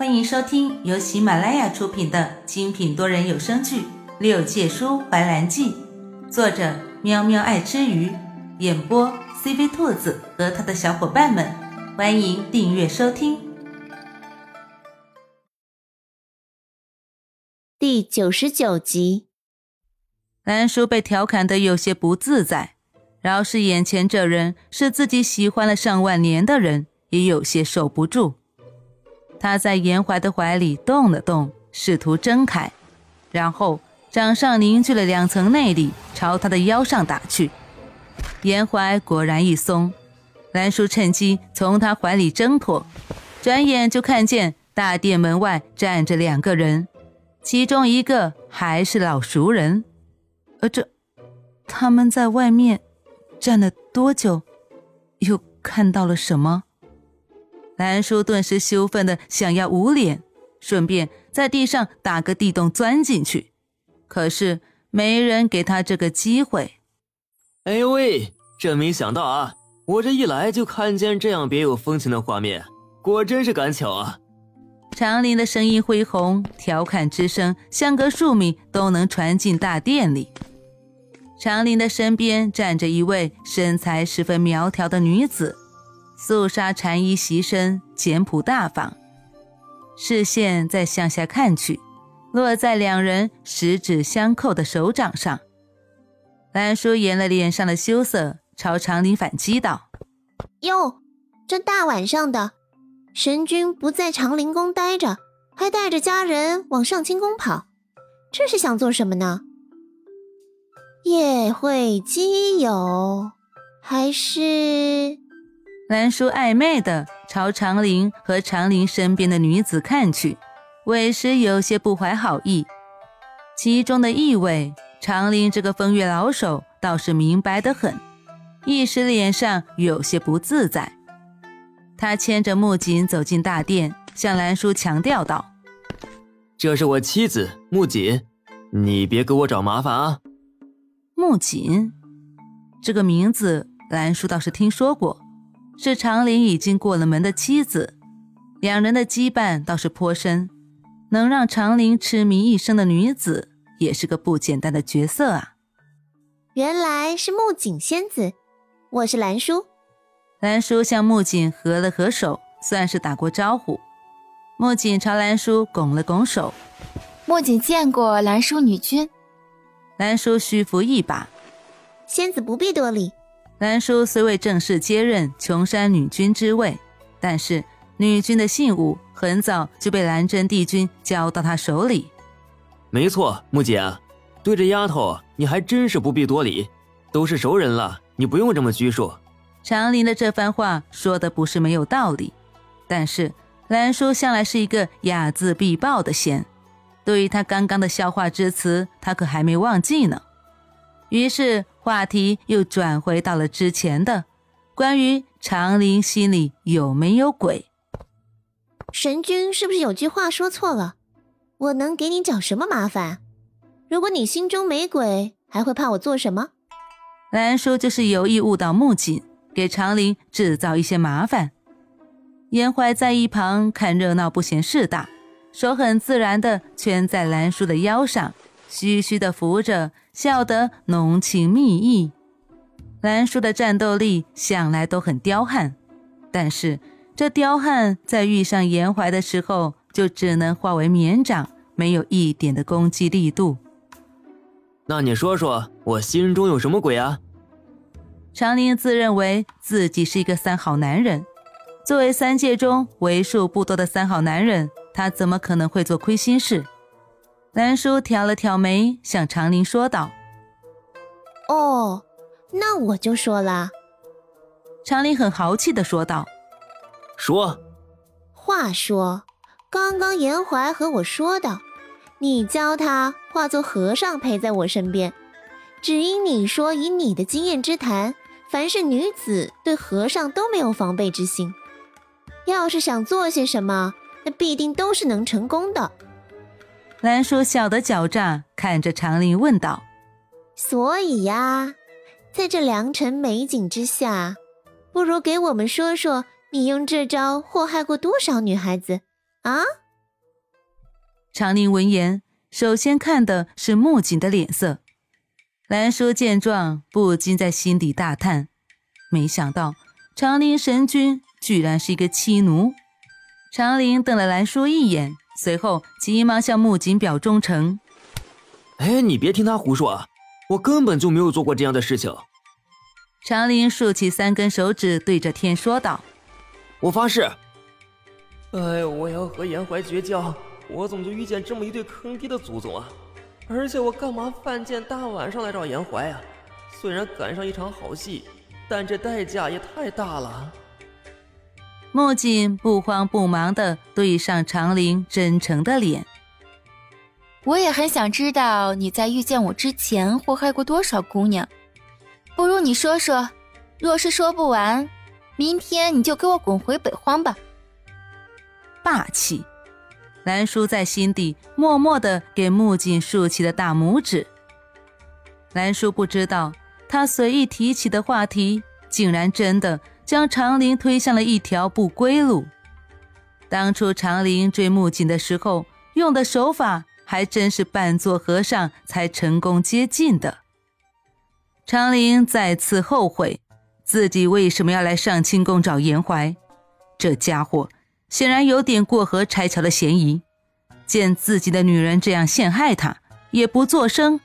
欢迎收听由喜马拉雅出品的精品多人有声剧《六界书怀兰记》，作者喵喵爱吃鱼，演播 CV 兔子和他的小伙伴们。欢迎订阅收听。第九十九集，兰叔被调侃的有些不自在，饶是眼前这人是自己喜欢了上万年的人，也有些受不住。他在严怀的怀里动了动，试图挣开，然后掌上凝聚了两层内力，朝他的腰上打去。严怀果然一松，兰叔趁机从他怀里挣脱，转眼就看见大殿门外站着两个人，其中一个还是老熟人。呃，这他们在外面站了多久？又看到了什么？兰叔顿时羞愤的想要捂脸，顺便在地上打个地洞钻进去，可是没人给他这个机会。哎呦喂，真没想到啊！我这一来就看见这样别有风情的画面，果真是赶巧啊！长林的声音恢宏，调侃之声相隔数米都能传进大殿里。长林的身边站着一位身材十分苗条的女子。素纱禅衣袭身，简朴大方。视线再向下看去，落在两人十指相扣的手掌上。兰叔掩了脸上的羞涩，朝长林反击道：“哟，这大晚上的，神君不在长林宫待着，还带着家人往上清宫跑，这是想做什么呢？夜会基友，还是？”兰叔暧昧的朝长林和长林身边的女子看去，委实有些不怀好意。其中的意味，长林这个风月老手倒是明白得很，一时脸上有些不自在。他牵着木槿走进大殿，向兰叔强调道：“这是我妻子木槿，你别给我找麻烦啊。”木槿这个名字，兰叔倒是听说过。是长林已经过了门的妻子，两人的羁绊倒是颇深。能让长林痴迷一生的女子，也是个不简单的角色啊！原来是木槿仙子，我是兰叔。兰叔向木槿合了合手，算是打过招呼。木槿朝兰叔拱了拱手：“木槿见过兰叔女君。”兰叔虚扶一把：“仙子不必多礼。”兰叔虽未正式接任琼山女君之位，但是女君的信物很早就被兰真帝君交到他手里。没错，木姐，对这丫头你还真是不必多礼，都是熟人了，你不用这么拘束。长林的这番话说的不是没有道理，但是兰叔向来是一个睚眦必报的仙，对于他刚刚的笑话之词，他可还没忘记呢。于是。话题又转回到了之前的关于长林心里有没有鬼。神君是不是有句话说错了？我能给你找什么麻烦？如果你心中没鬼，还会怕我做什么？兰叔就是有意误导木槿，给长林制造一些麻烦。严怀在一旁看热闹不嫌事大，手很自然地圈在兰叔的腰上。虚虚的扶着，笑得浓情蜜意。兰叔的战斗力向来都很彪悍，但是这彪悍在遇上严怀的时候，就只能化为绵掌，没有一点的攻击力度。那你说说我心中有什么鬼啊？长林自认为自己是一个三好男人，作为三界中为数不多的三好男人，他怎么可能会做亏心事？兰叔挑了挑眉，向长林说道：“哦，那我就说了。”长林很豪气的说道：“说，话说，刚刚严怀和我说的，你教他化作和尚陪在我身边，只因你说以你的经验之谈，凡是女子对和尚都没有防备之心，要是想做些什么，那必定都是能成功的。”兰叔笑得狡诈，看着长林问道：“所以呀，在这良辰美景之下，不如给我们说说你用这招祸害过多少女孩子啊？”长林闻言，首先看的是木槿的脸色。兰叔见状，不禁在心底大叹：没想到长林神君居然是一个妻奴。长林瞪了兰叔一眼，随后急忙向木槿表忠诚：“哎，你别听他胡说啊，我根本就没有做过这样的事情。”长林竖起三根手指，对着天说道：“我发誓。”哎，我要和严怀绝交！我怎么就遇见这么一对坑爹的祖宗啊？而且我干嘛犯贱大晚上来找严怀啊？虽然赶上一场好戏，但这代价也太大了。木槿不慌不忙地对上长林真诚的脸。我也很想知道你在遇见我之前祸害过多少姑娘，不如你说说。若是说不完，明天你就给我滚回北荒吧。霸气，兰叔在心底默默的给木槿竖起了大拇指。兰叔不知道，他随意提起的话题，竟然真的将长林推向了一条不归路。当初长林追木槿的时候，用的手法还真是扮作和尚才成功接近的。长林再次后悔，自己为什么要来上清宫找严怀？这家伙。显然有点过河拆桥的嫌疑，见自己的女人这样陷害他，也不作声。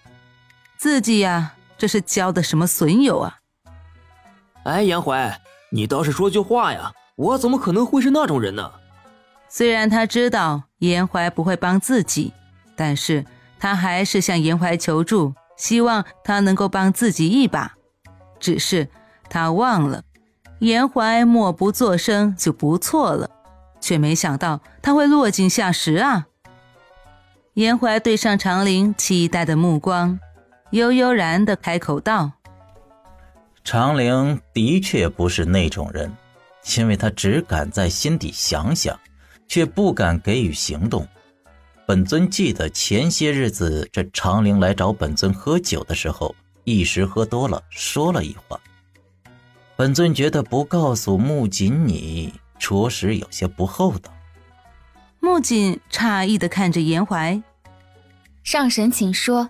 自己呀，这是交的什么损友啊？哎，严怀，你倒是说句话呀！我怎么可能会是那种人呢？虽然他知道严怀不会帮自己，但是他还是向严怀求助，希望他能够帮自己一把。只是他忘了，严怀默不作声就不错了。却没想到他会落井下石啊！严怀对上长林期待的目光，悠悠然的开口道：“长陵的确不是那种人，因为他只敢在心底想想，却不敢给予行动。本尊记得前些日子这长陵来找本尊喝酒的时候，一时喝多了，说了一话。本尊觉得不告诉木槿你。”着实有些不厚道。木槿诧异的看着严怀，上神请说。